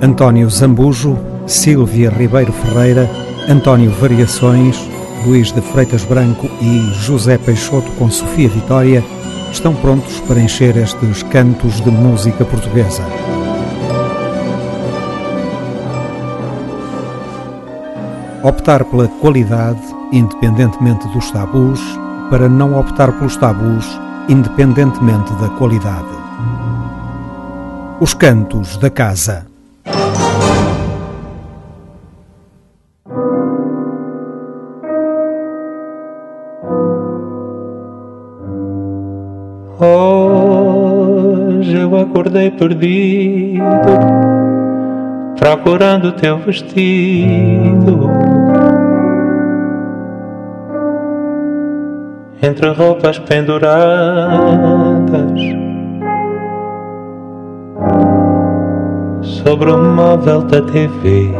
António Zambujo, Silvia Ribeiro Ferreira, António Variações, Luís de Freitas Branco e José Peixoto com Sofia Vitória estão prontos para encher estes cantos de música portuguesa. Optar pela qualidade, independentemente dos tabus, para não optar pelos tabus, independentemente da qualidade. Os cantos da casa. Perdido, procurando teu vestido. Entre roupas penduradas, sobre o móvel da TV.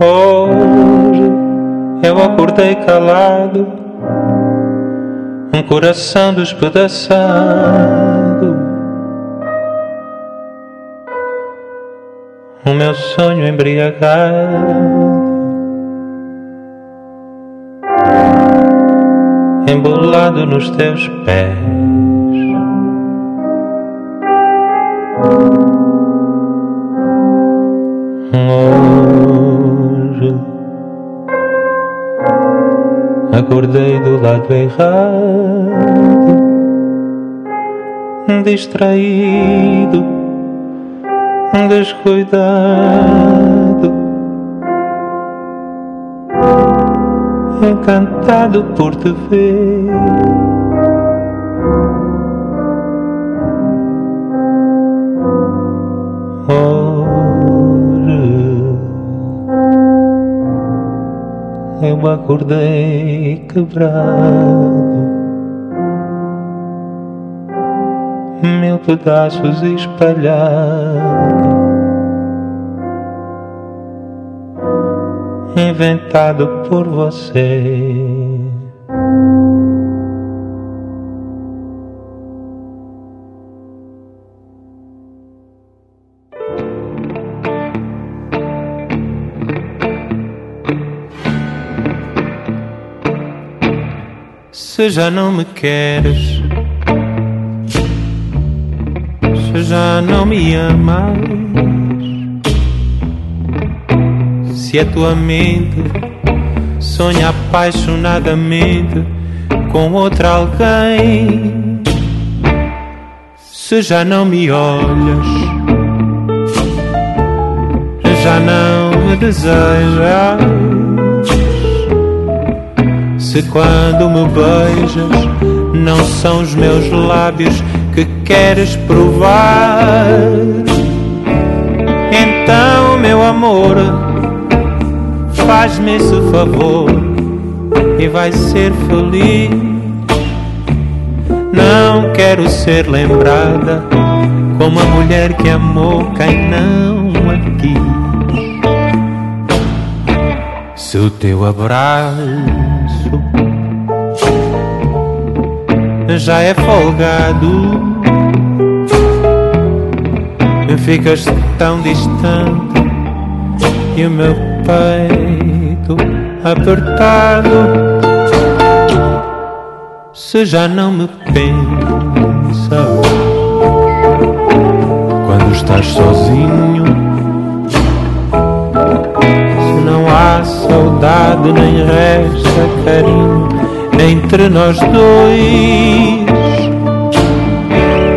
Hoje eu acordei calado, um coração despedaçado. O meu sonho embriagado, embolado nos teus pés. Acordei do lado errado, distraído, descuidado, encantado por te ver. Eu acordei quebrado, mil pedaços espalhados, inventado por você. Se já não me queres, se já não me amas, se a tua mente sonha apaixonadamente com outra alguém, se já não me olhas, já não me desejas. Se quando me beijas não são os meus lábios que queres provar, então, meu amor, faz-me esse favor e vai ser feliz. Não quero ser lembrada como a mulher que amou quem não a quis. Se o teu abraço já é folgado. Ficas tão distante e o meu peito apertado. Se já não me pensas quando estás sozinho, se não há saudade nem resta carinho entre nós dois.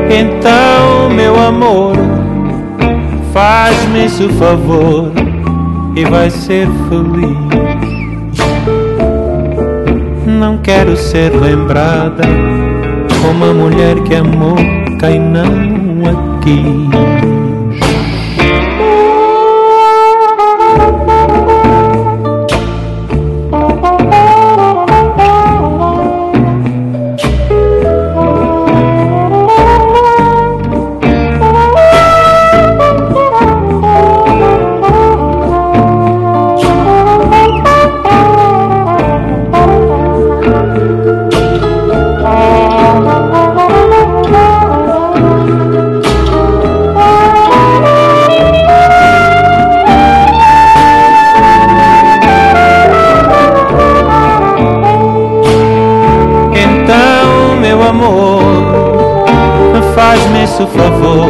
Então, meu amor, faz-me esse favor e vai ser feliz. Não quero ser lembrada como a mulher que amou quem não a quis. Esse favor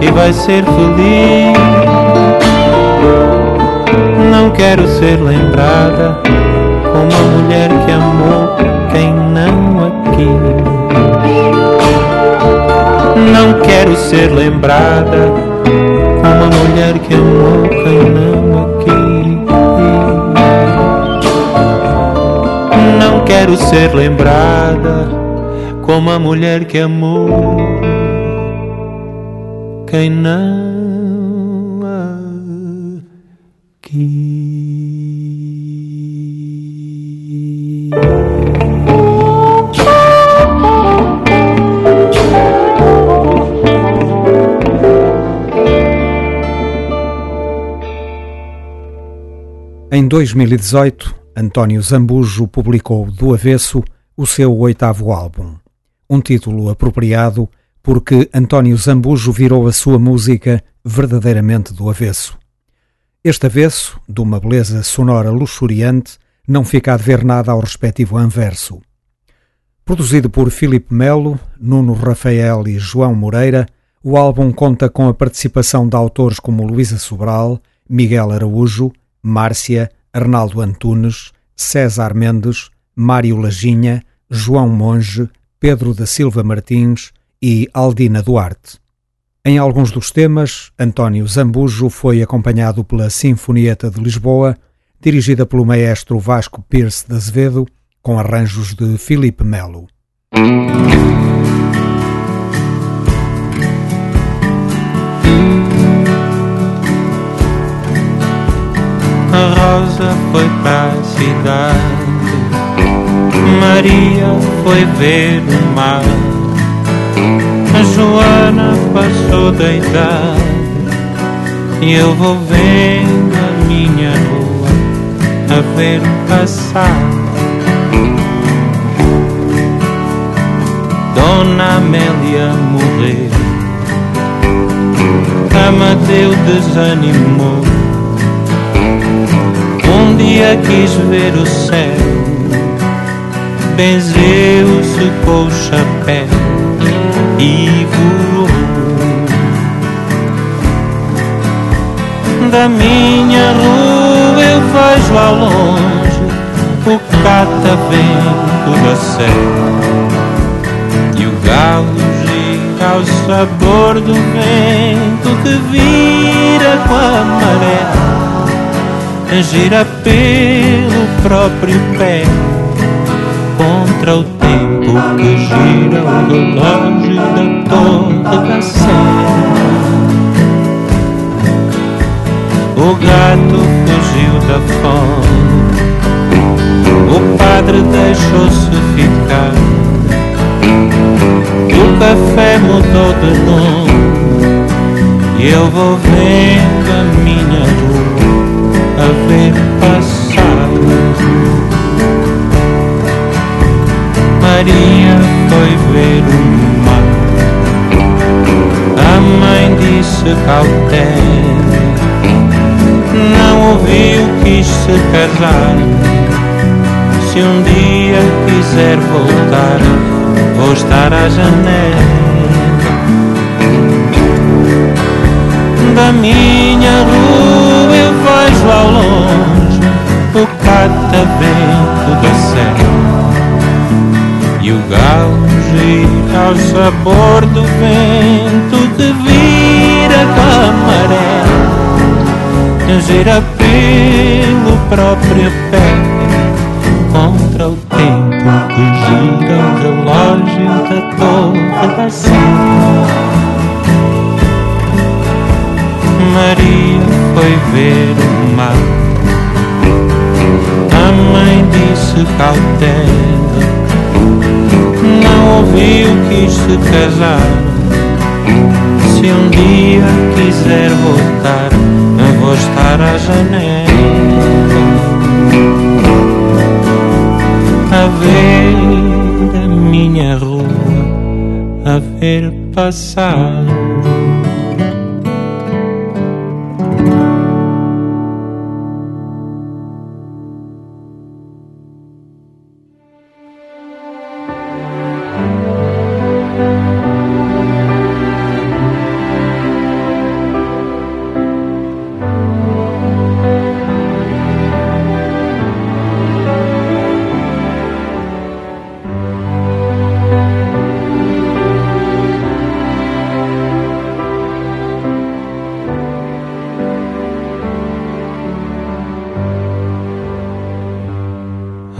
e vai ser feliz. Não quero ser lembrada como a mulher que amou quem não a quis. Não quero ser lembrada como a mulher que amou quem não a quis. Não quero ser lembrada como a mulher que amou quem não a quis. Em 2018, António Zambujo publicou do avesso o seu oitavo álbum. Um título apropriado porque António Zambujo virou a sua música verdadeiramente do avesso. Este avesso, de uma beleza sonora luxuriante, não fica a dever nada ao respectivo anverso. Produzido por Filipe Melo, Nuno Rafael e João Moreira, o álbum conta com a participação de autores como Luísa Sobral, Miguel Araújo, Márcia, Arnaldo Antunes, César Mendes, Mário Laginha, João Monge, Pedro da Silva Martins e Aldina Duarte. Em alguns dos temas, António Zambujo foi acompanhado pela Sinfonieta de Lisboa, dirigida pelo maestro Vasco Pierce de Azevedo, com arranjos de Filipe Melo. A Rosa foi para a cidade, Maria foi ver o mar, Joana passou idade e eu vou vendo a minha rua a ver passar. Dona Amélia morreu, a Mateu desanimou. Um dia quis ver o céu, benzeu-se com o chapéu e voou. Da minha rua eu vejo ao longe o catavento da serra. E o galo gira ao sabor do vento que vira com a maré. Gira pelo próprio pé contra o tempo que gira o relógio da sé. O gato fugiu da fome, o padre deixou-se ficar, o café mudou de nome. E eu vou vendo a minha rua Maria foi ver o mar. A mãe disse cautela. Não ouviu, quis se casar. Se um dia quiser voltar, vou estar à janela da minha rua eu vejo ao longe o catavento da serra e o galo gira ao sabor do vento que vira a maré gira pelo próprio pé contra o tempo que gira o relógio da torre serra Maria foi ver o mar. A mãe disse cautela, não ouviu, quis se casar. Se um dia quiser voltar, vou estar à janela. A ver a minha rua, a ver passar.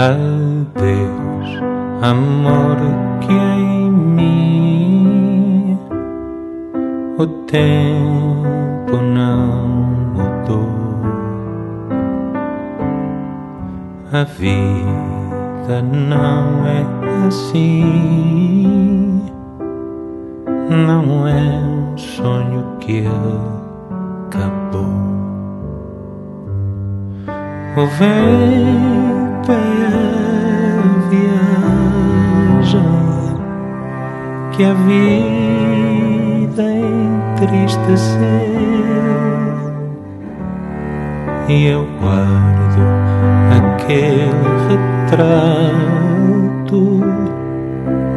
Adeus, amor que em mim o tempo não mudou. A vida não é assim, não é um sonho que acabou. O vento que a vida entristeceu e eu guardo aquele retrato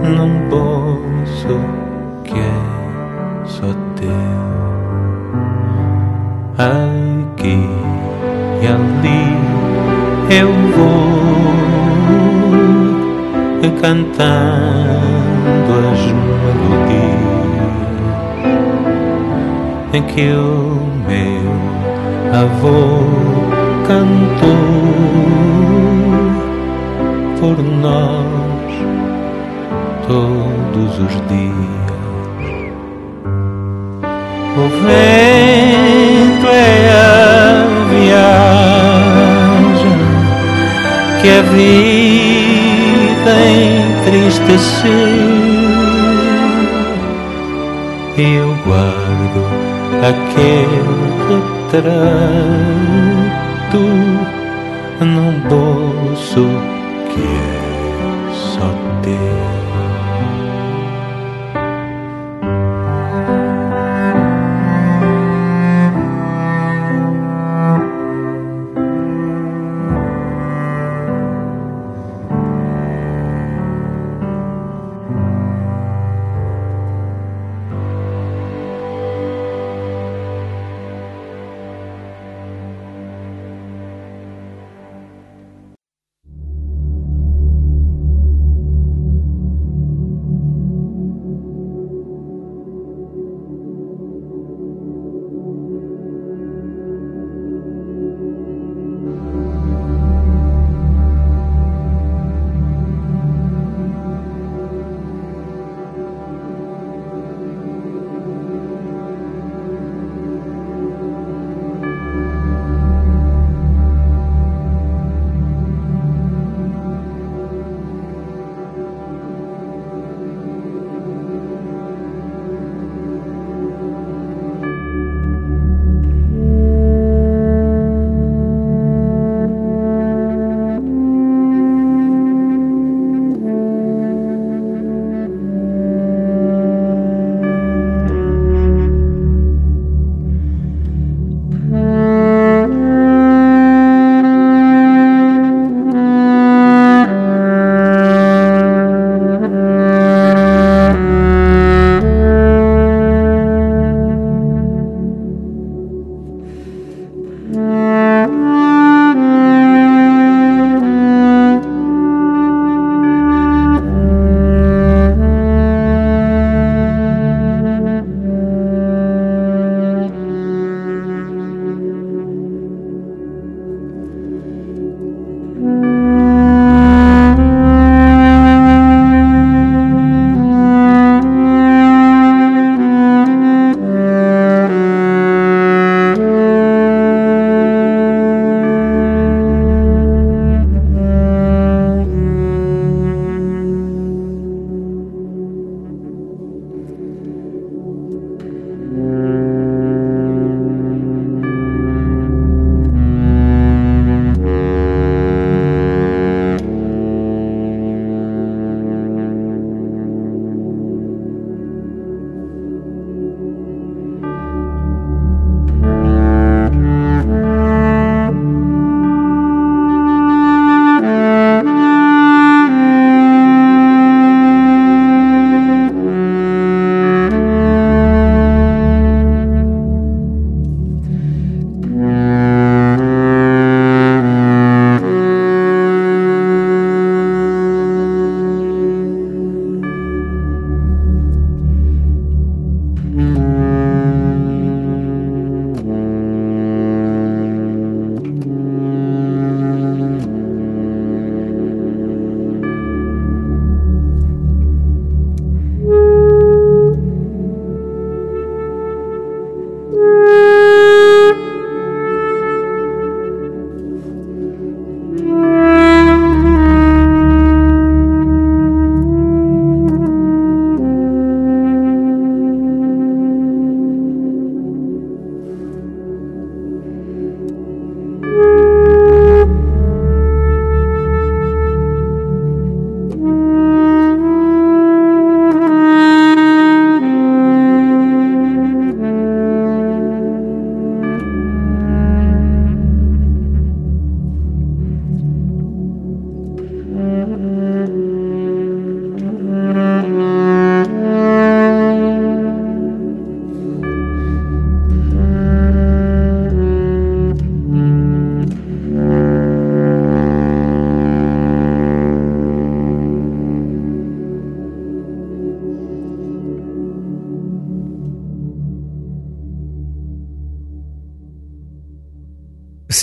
num bolso que é só teu. Aqui e ali eu vou cantando que o meu avô cantou por nós todos os dias. O vento é a viagem que a vida entristeceu. Eu guardo aquele retrato num bolso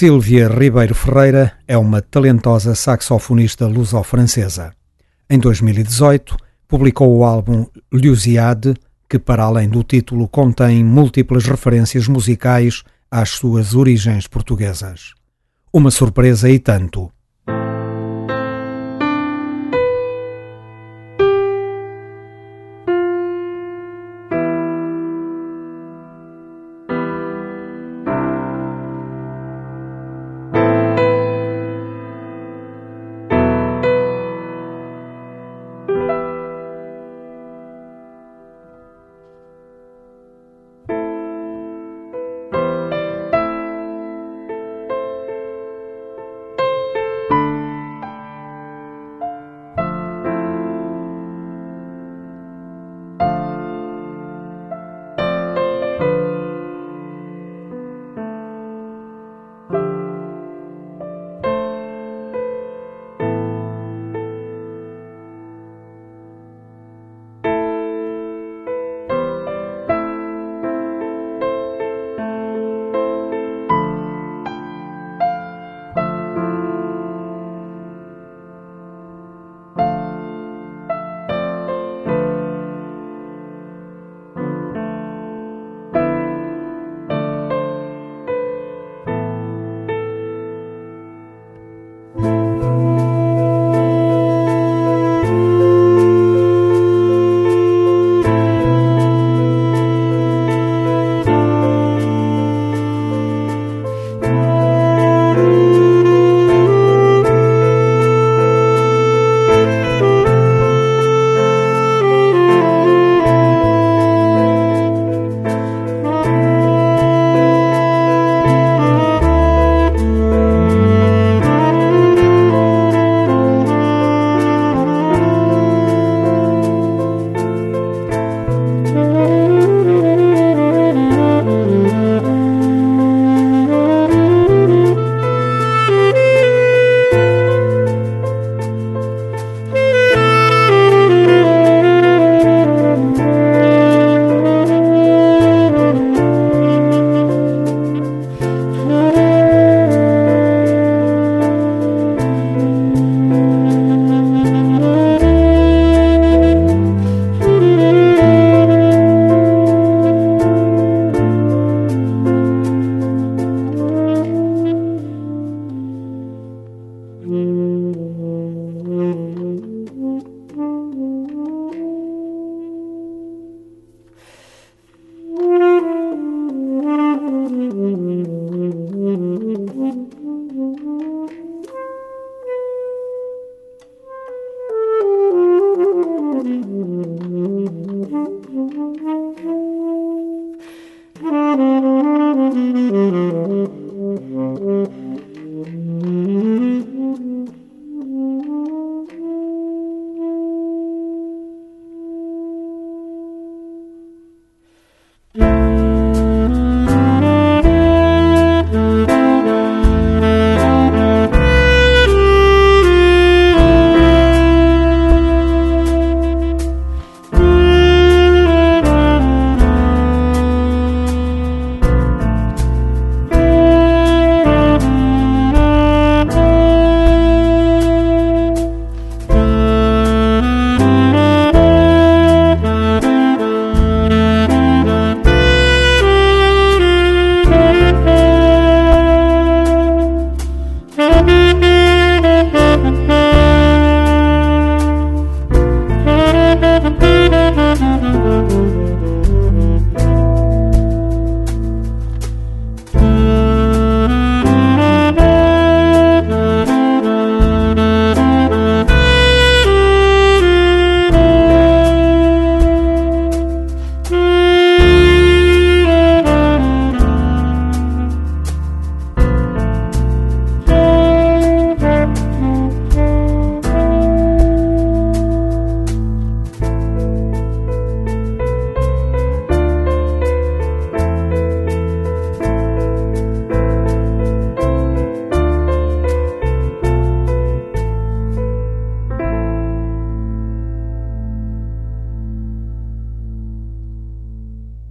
Silvia Ribeiro Ferreira é uma talentosa saxofonista luso-francesa. Em 2018, publicou o álbum Lusiade, que, para além do título, contém múltiplas referências musicais às suas origens portuguesas. Uma surpresa e tanto.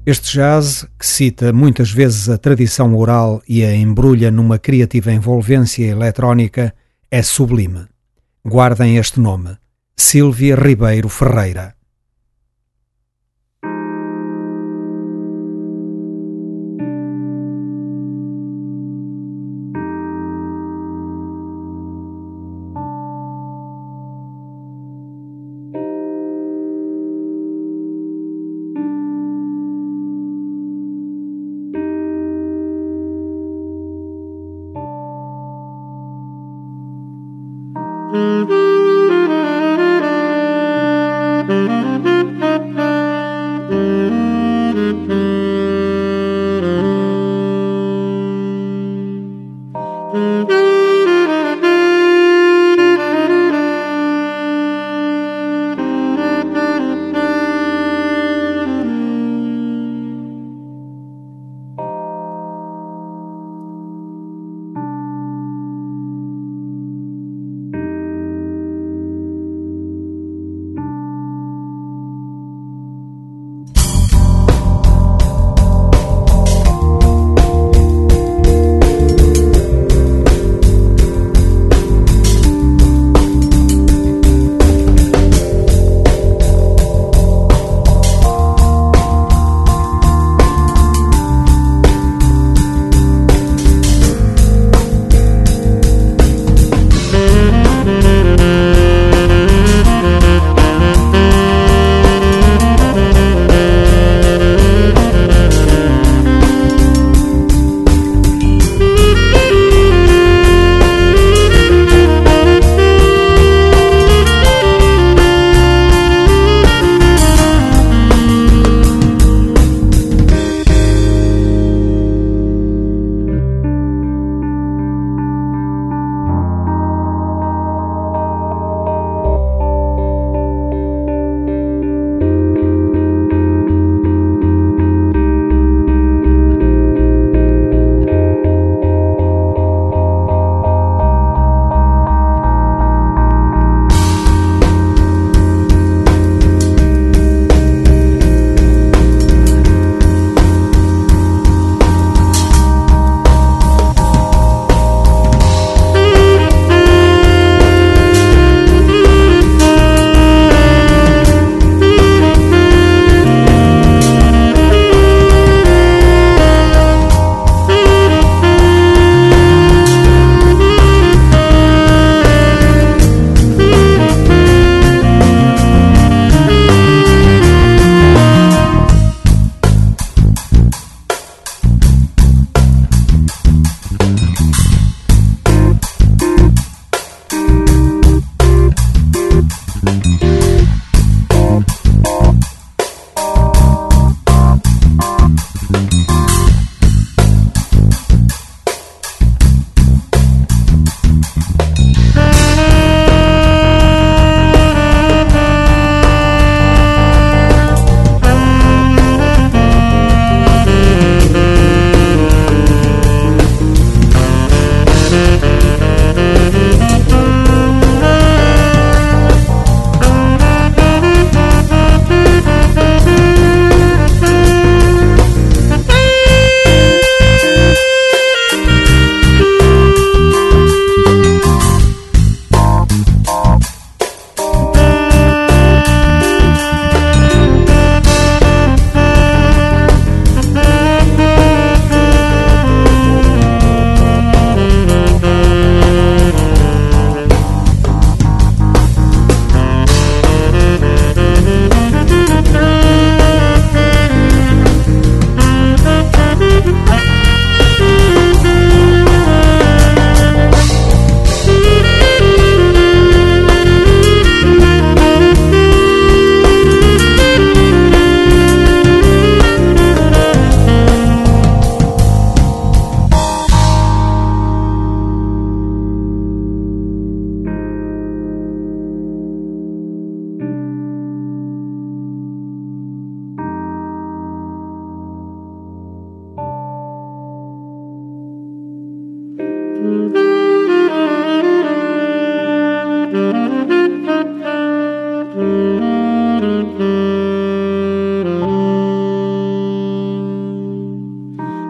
Este jazz, que cita muitas vezes a tradição oral e a embrulha numa criativa envolvência eletrónica, é sublime. Guardem este nome: Silvia Ribeiro Ferreira.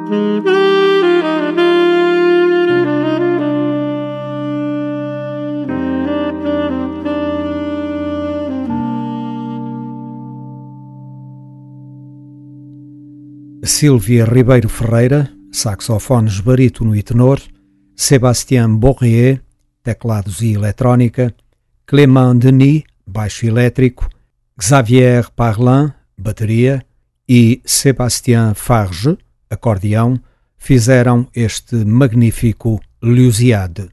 Silvia Ribeiro Ferreira, saxofones barítono e tenor, Sébastien Borrier, teclados e eletrónica, Clément Denis, baixo elétrico, Xavier Parlin, bateria. E Sébastien Farge, acordeão, fizeram este magnífico Lusiade.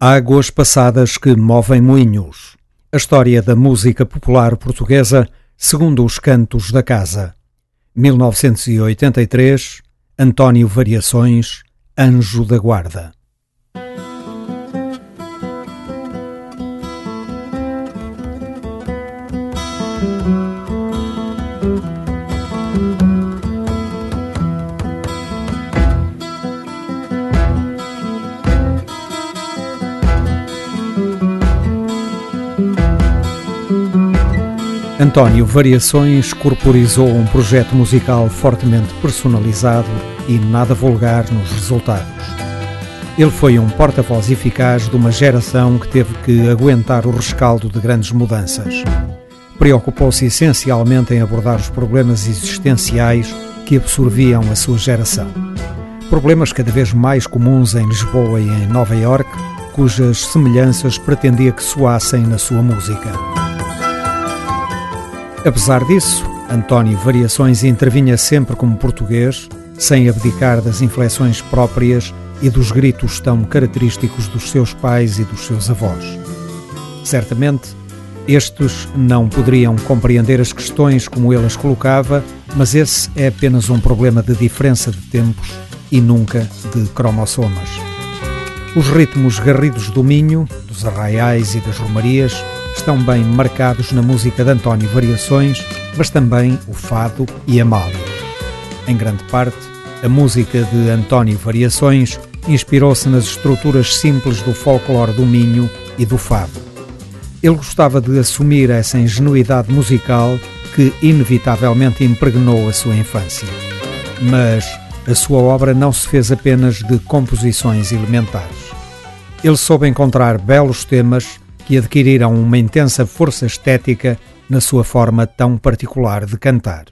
Águas passadas que movem moinhos. A história da música popular portuguesa segundo os cantos da casa. 1983, António Variações, Anjo da Guarda. António Variações corporizou um projeto musical fortemente personalizado e nada vulgar nos resultados. Ele foi um porta-voz eficaz de uma geração que teve que aguentar o rescaldo de grandes mudanças. Preocupou-se essencialmente em abordar os problemas existenciais que absorviam a sua geração. Problemas cada vez mais comuns em Lisboa e em Nova York, cujas semelhanças pretendia que soassem na sua música. Apesar disso, António Variações intervinha sempre como português, sem abdicar das inflexões próprias e dos gritos tão característicos dos seus pais e dos seus avós. Certamente, estes não poderiam compreender as questões como ele as colocava, mas esse é apenas um problema de diferença de tempos e nunca de cromossomas. Os ritmos garridos do Minho, dos arraiais e das romarias estão bem marcados na música de António Variações, mas também o fado e a mália. Em grande parte, a música de António Variações inspirou-se nas estruturas simples do folclore do Minho e do fado. Ele gostava de assumir essa ingenuidade musical que inevitavelmente impregnou a sua infância. Mas a sua obra não se fez apenas de composições elementares. Ele soube encontrar belos temas que adquiriram uma intensa força estética na sua forma tão particular de cantar.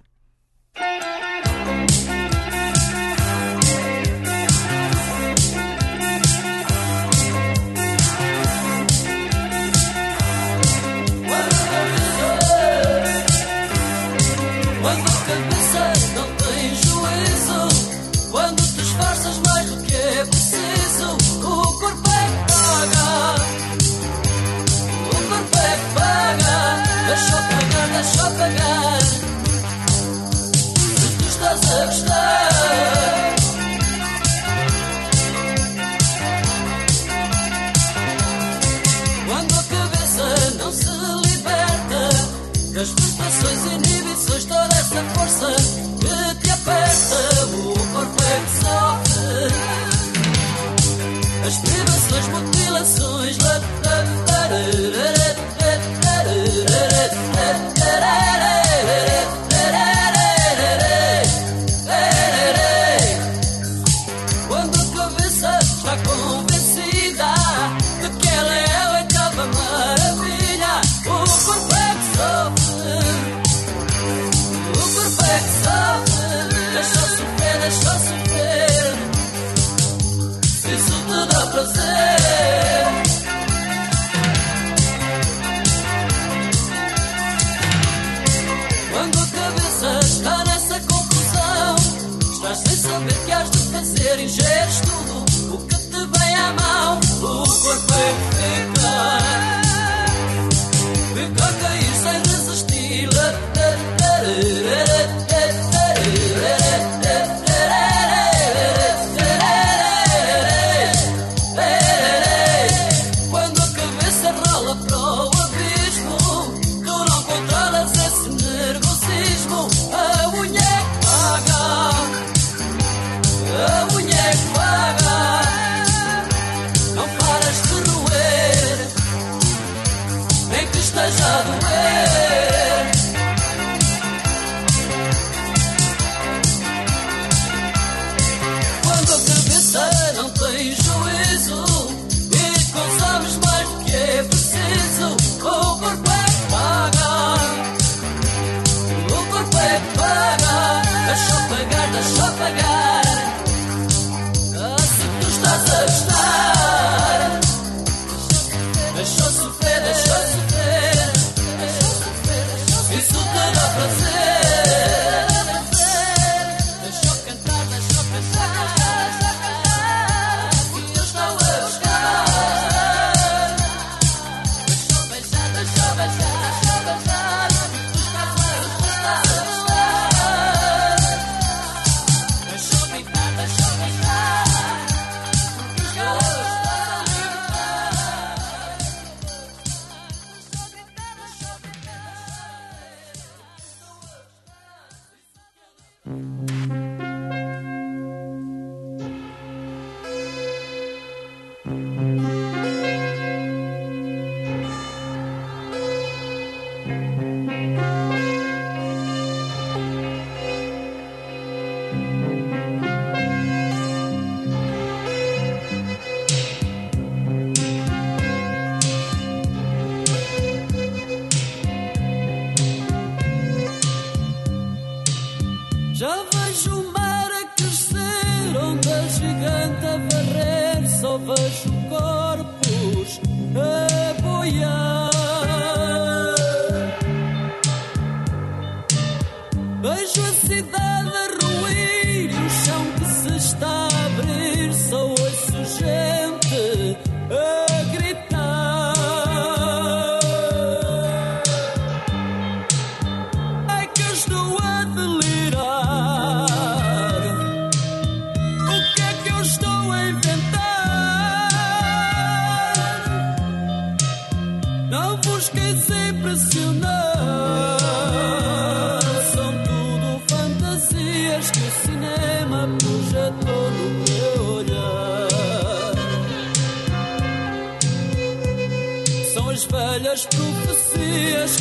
Eu não vos quis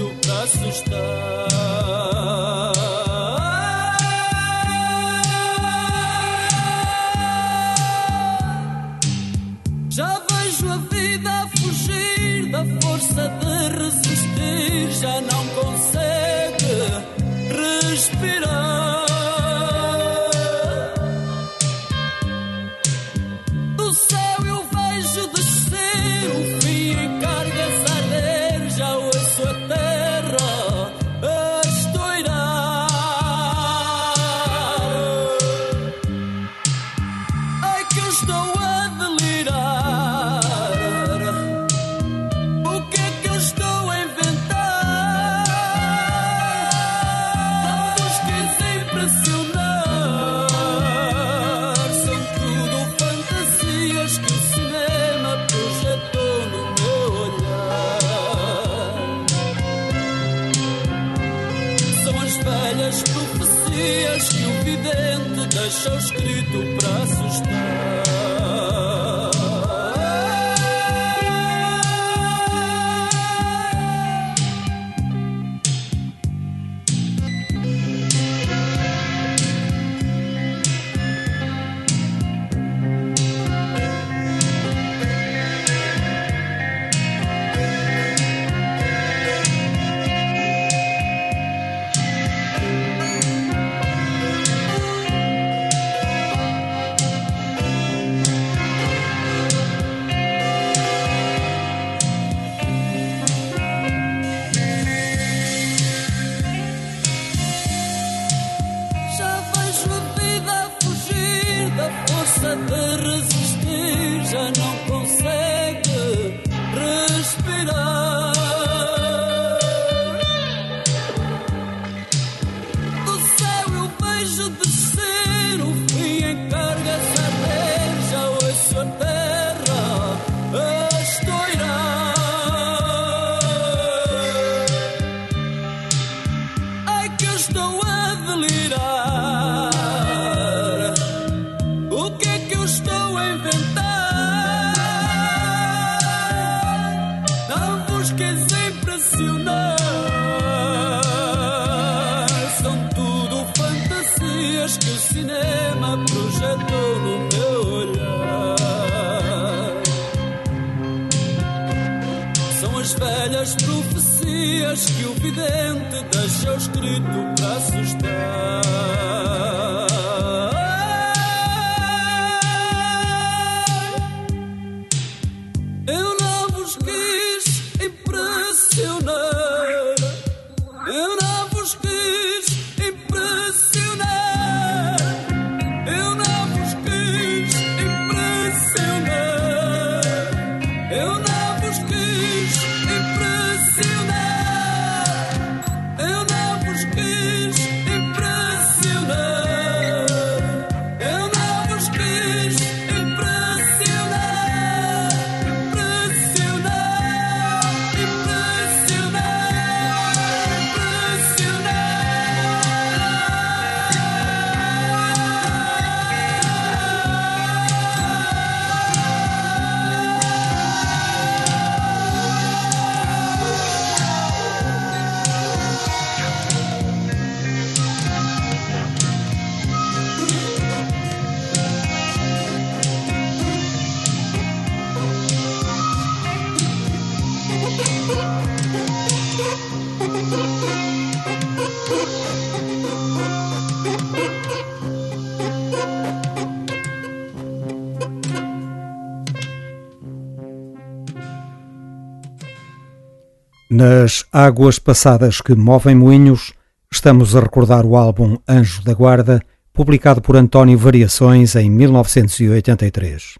impressionar. Nas águas passadas que movem moinhos, estamos a recordar o álbum Anjo da Guarda, publicado por António Variações em 1983.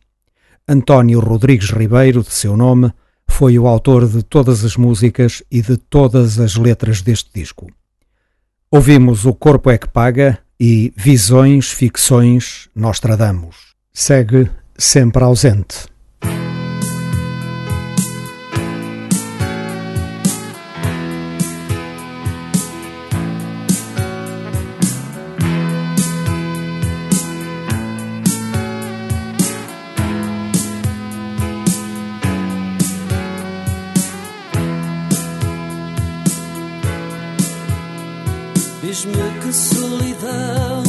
António Rodrigues Ribeiro, de seu nome, foi o autor de todas as músicas e de todas as letras deste disco. Ouvimos O Corpo é que Paga e Visões, Ficções, Nostradamus. Segue sempre ausente. Chama toda essa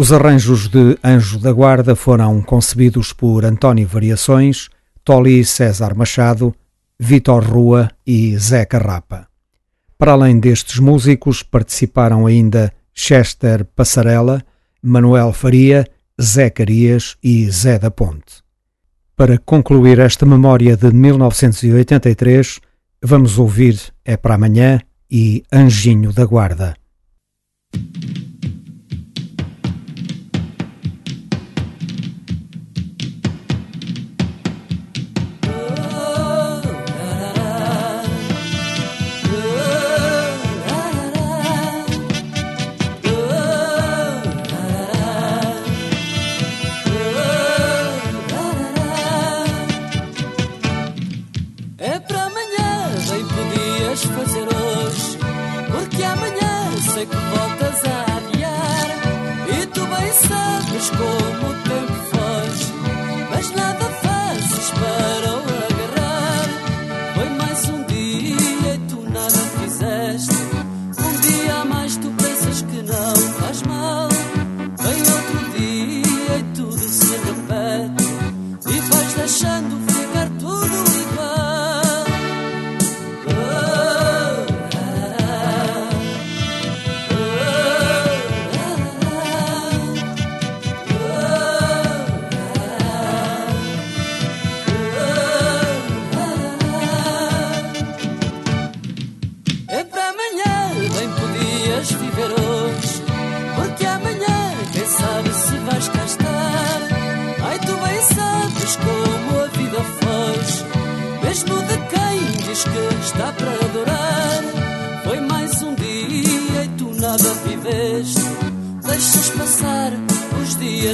Os arranjos de Anjo da Guarda foram concebidos por António Variações, Toli César Machado, Vitor Rua e Zé Carrapa. Para além destes músicos, participaram ainda Chester Passarela, Manuel Faria, Zé Carias e Zé da Ponte. Para concluir esta memória de 1983, vamos ouvir É para Amanhã e Anjinho da Guarda.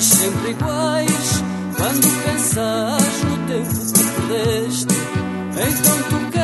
sempre iguais. Quando pensas no tempo que perdeste, então tu queres.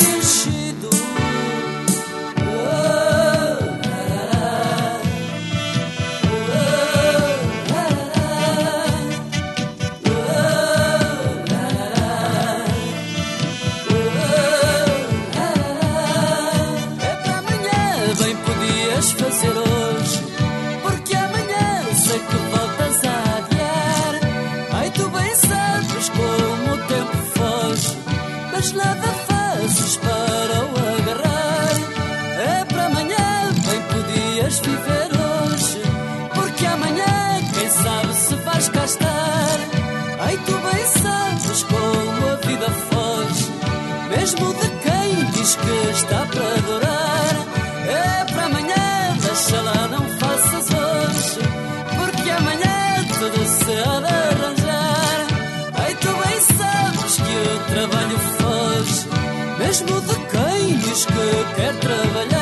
Usa uma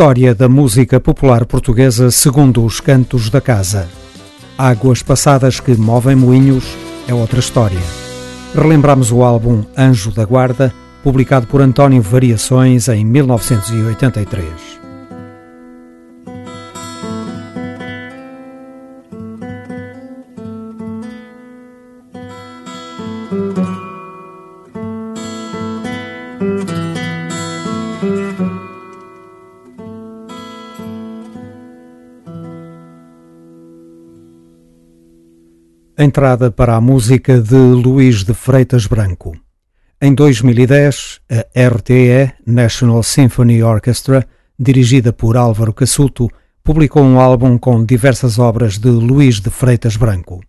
história da música popular portuguesa segundo os cantos da casa. Águas passadas que movem moinhos é outra história. Relembramos o álbum Anjo da Guarda, publicado por António Variações em 1983. Entrada para a música de Luís de Freitas Branco. Em 2010, a RTE, National Symphony Orchestra, dirigida por Álvaro Cassuto, publicou um álbum com diversas obras de Luís de Freitas Branco.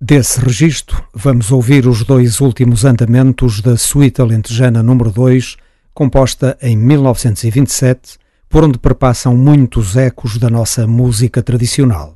Desse registro, vamos ouvir os dois últimos andamentos da Suíte Alentejana número 2, composta em 1927, por onde perpassam muitos ecos da nossa música tradicional.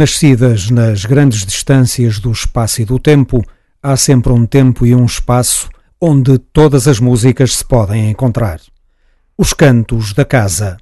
Nascidas nas grandes distâncias do espaço e do tempo, há sempre um tempo e um espaço onde todas as músicas se podem encontrar. Os Cantos da Casa.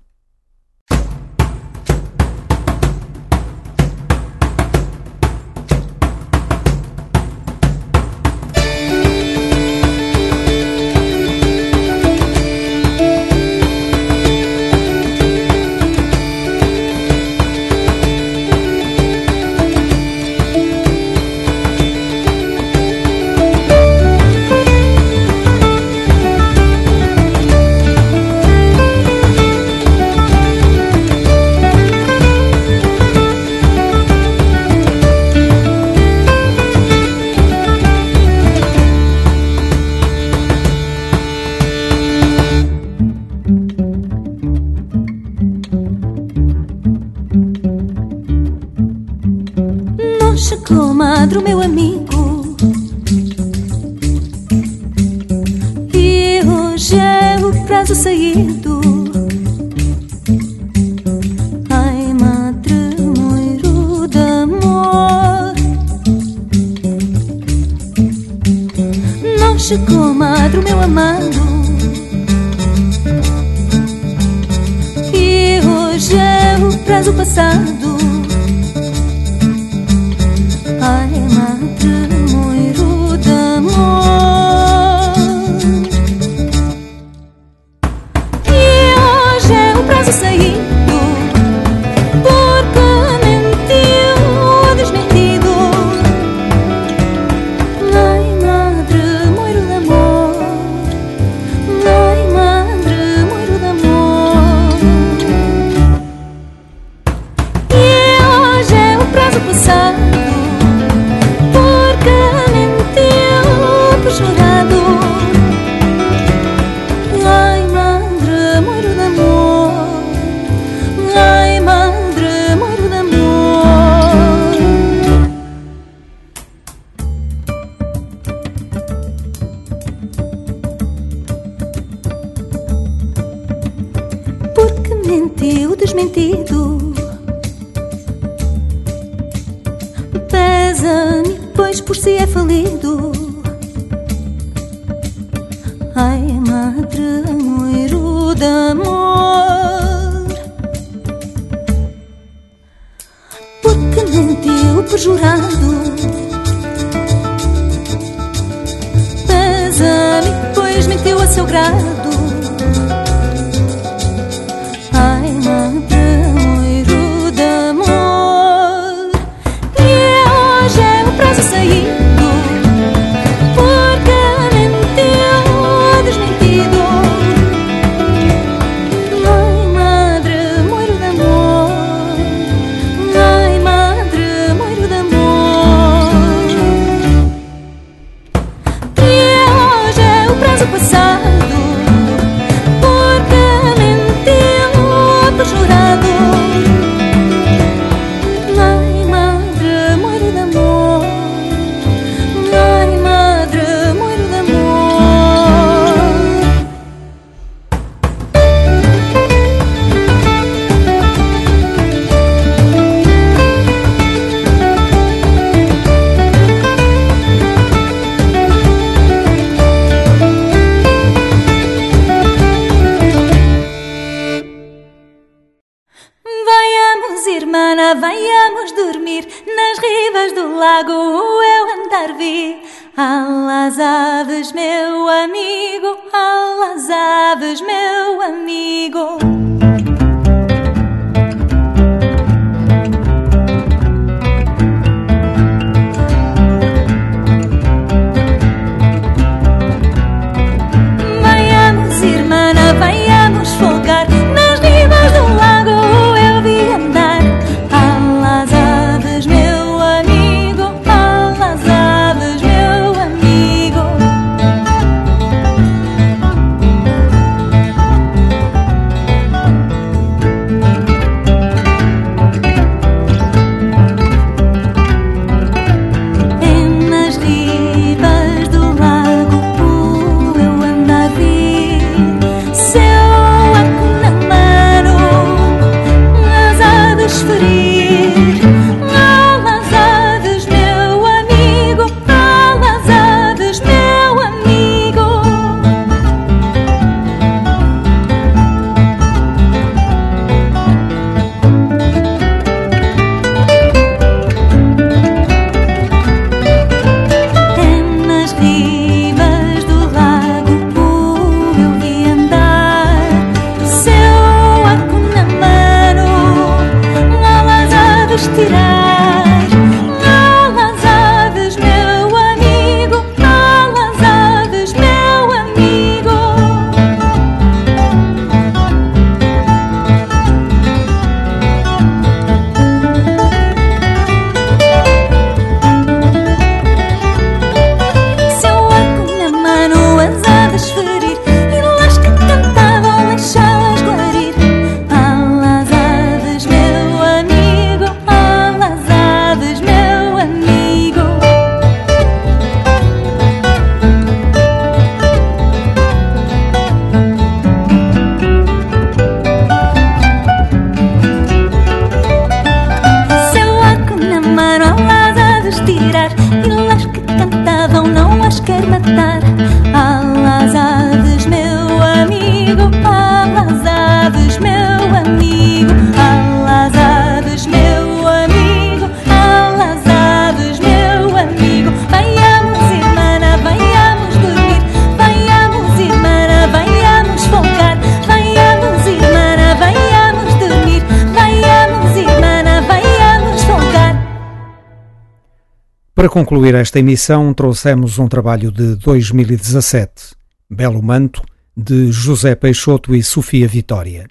Concluir esta emissão, trouxemos um trabalho de 2017, Belo Manto, de José Peixoto e Sofia Vitória.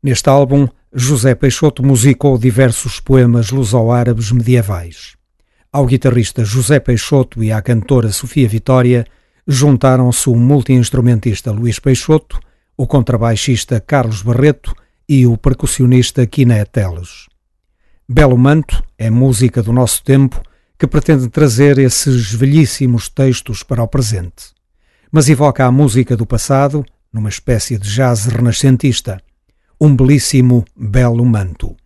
Neste álbum, José Peixoto musicou diversos poemas luso-árabes medievais. Ao guitarrista José Peixoto e à cantora Sofia Vitória juntaram-se o multiinstrumentista Luís Peixoto, o contrabaixista Carlos Barreto e o percussionista Quiné Teles. Belo Manto é música do nosso tempo que pretende trazer esses velhíssimos textos para o presente, mas evoca a música do passado numa espécie de jazz renascentista, um belíssimo belo manto.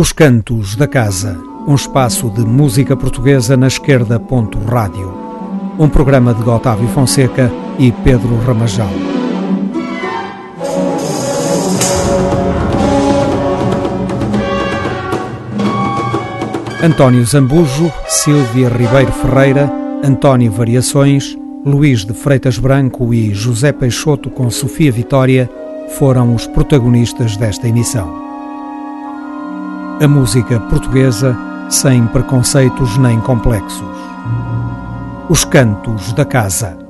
Os Cantos da Casa, um espaço de música portuguesa na esquerda. Rádio. Um programa de Otávio Fonseca e Pedro Ramajal. António Zambujo, Silvia Ribeiro Ferreira, António Variações, Luís de Freitas Branco e José Peixoto com Sofia Vitória foram os protagonistas desta emissão a música portuguesa sem preconceitos nem complexos. Os Cantos da Casa.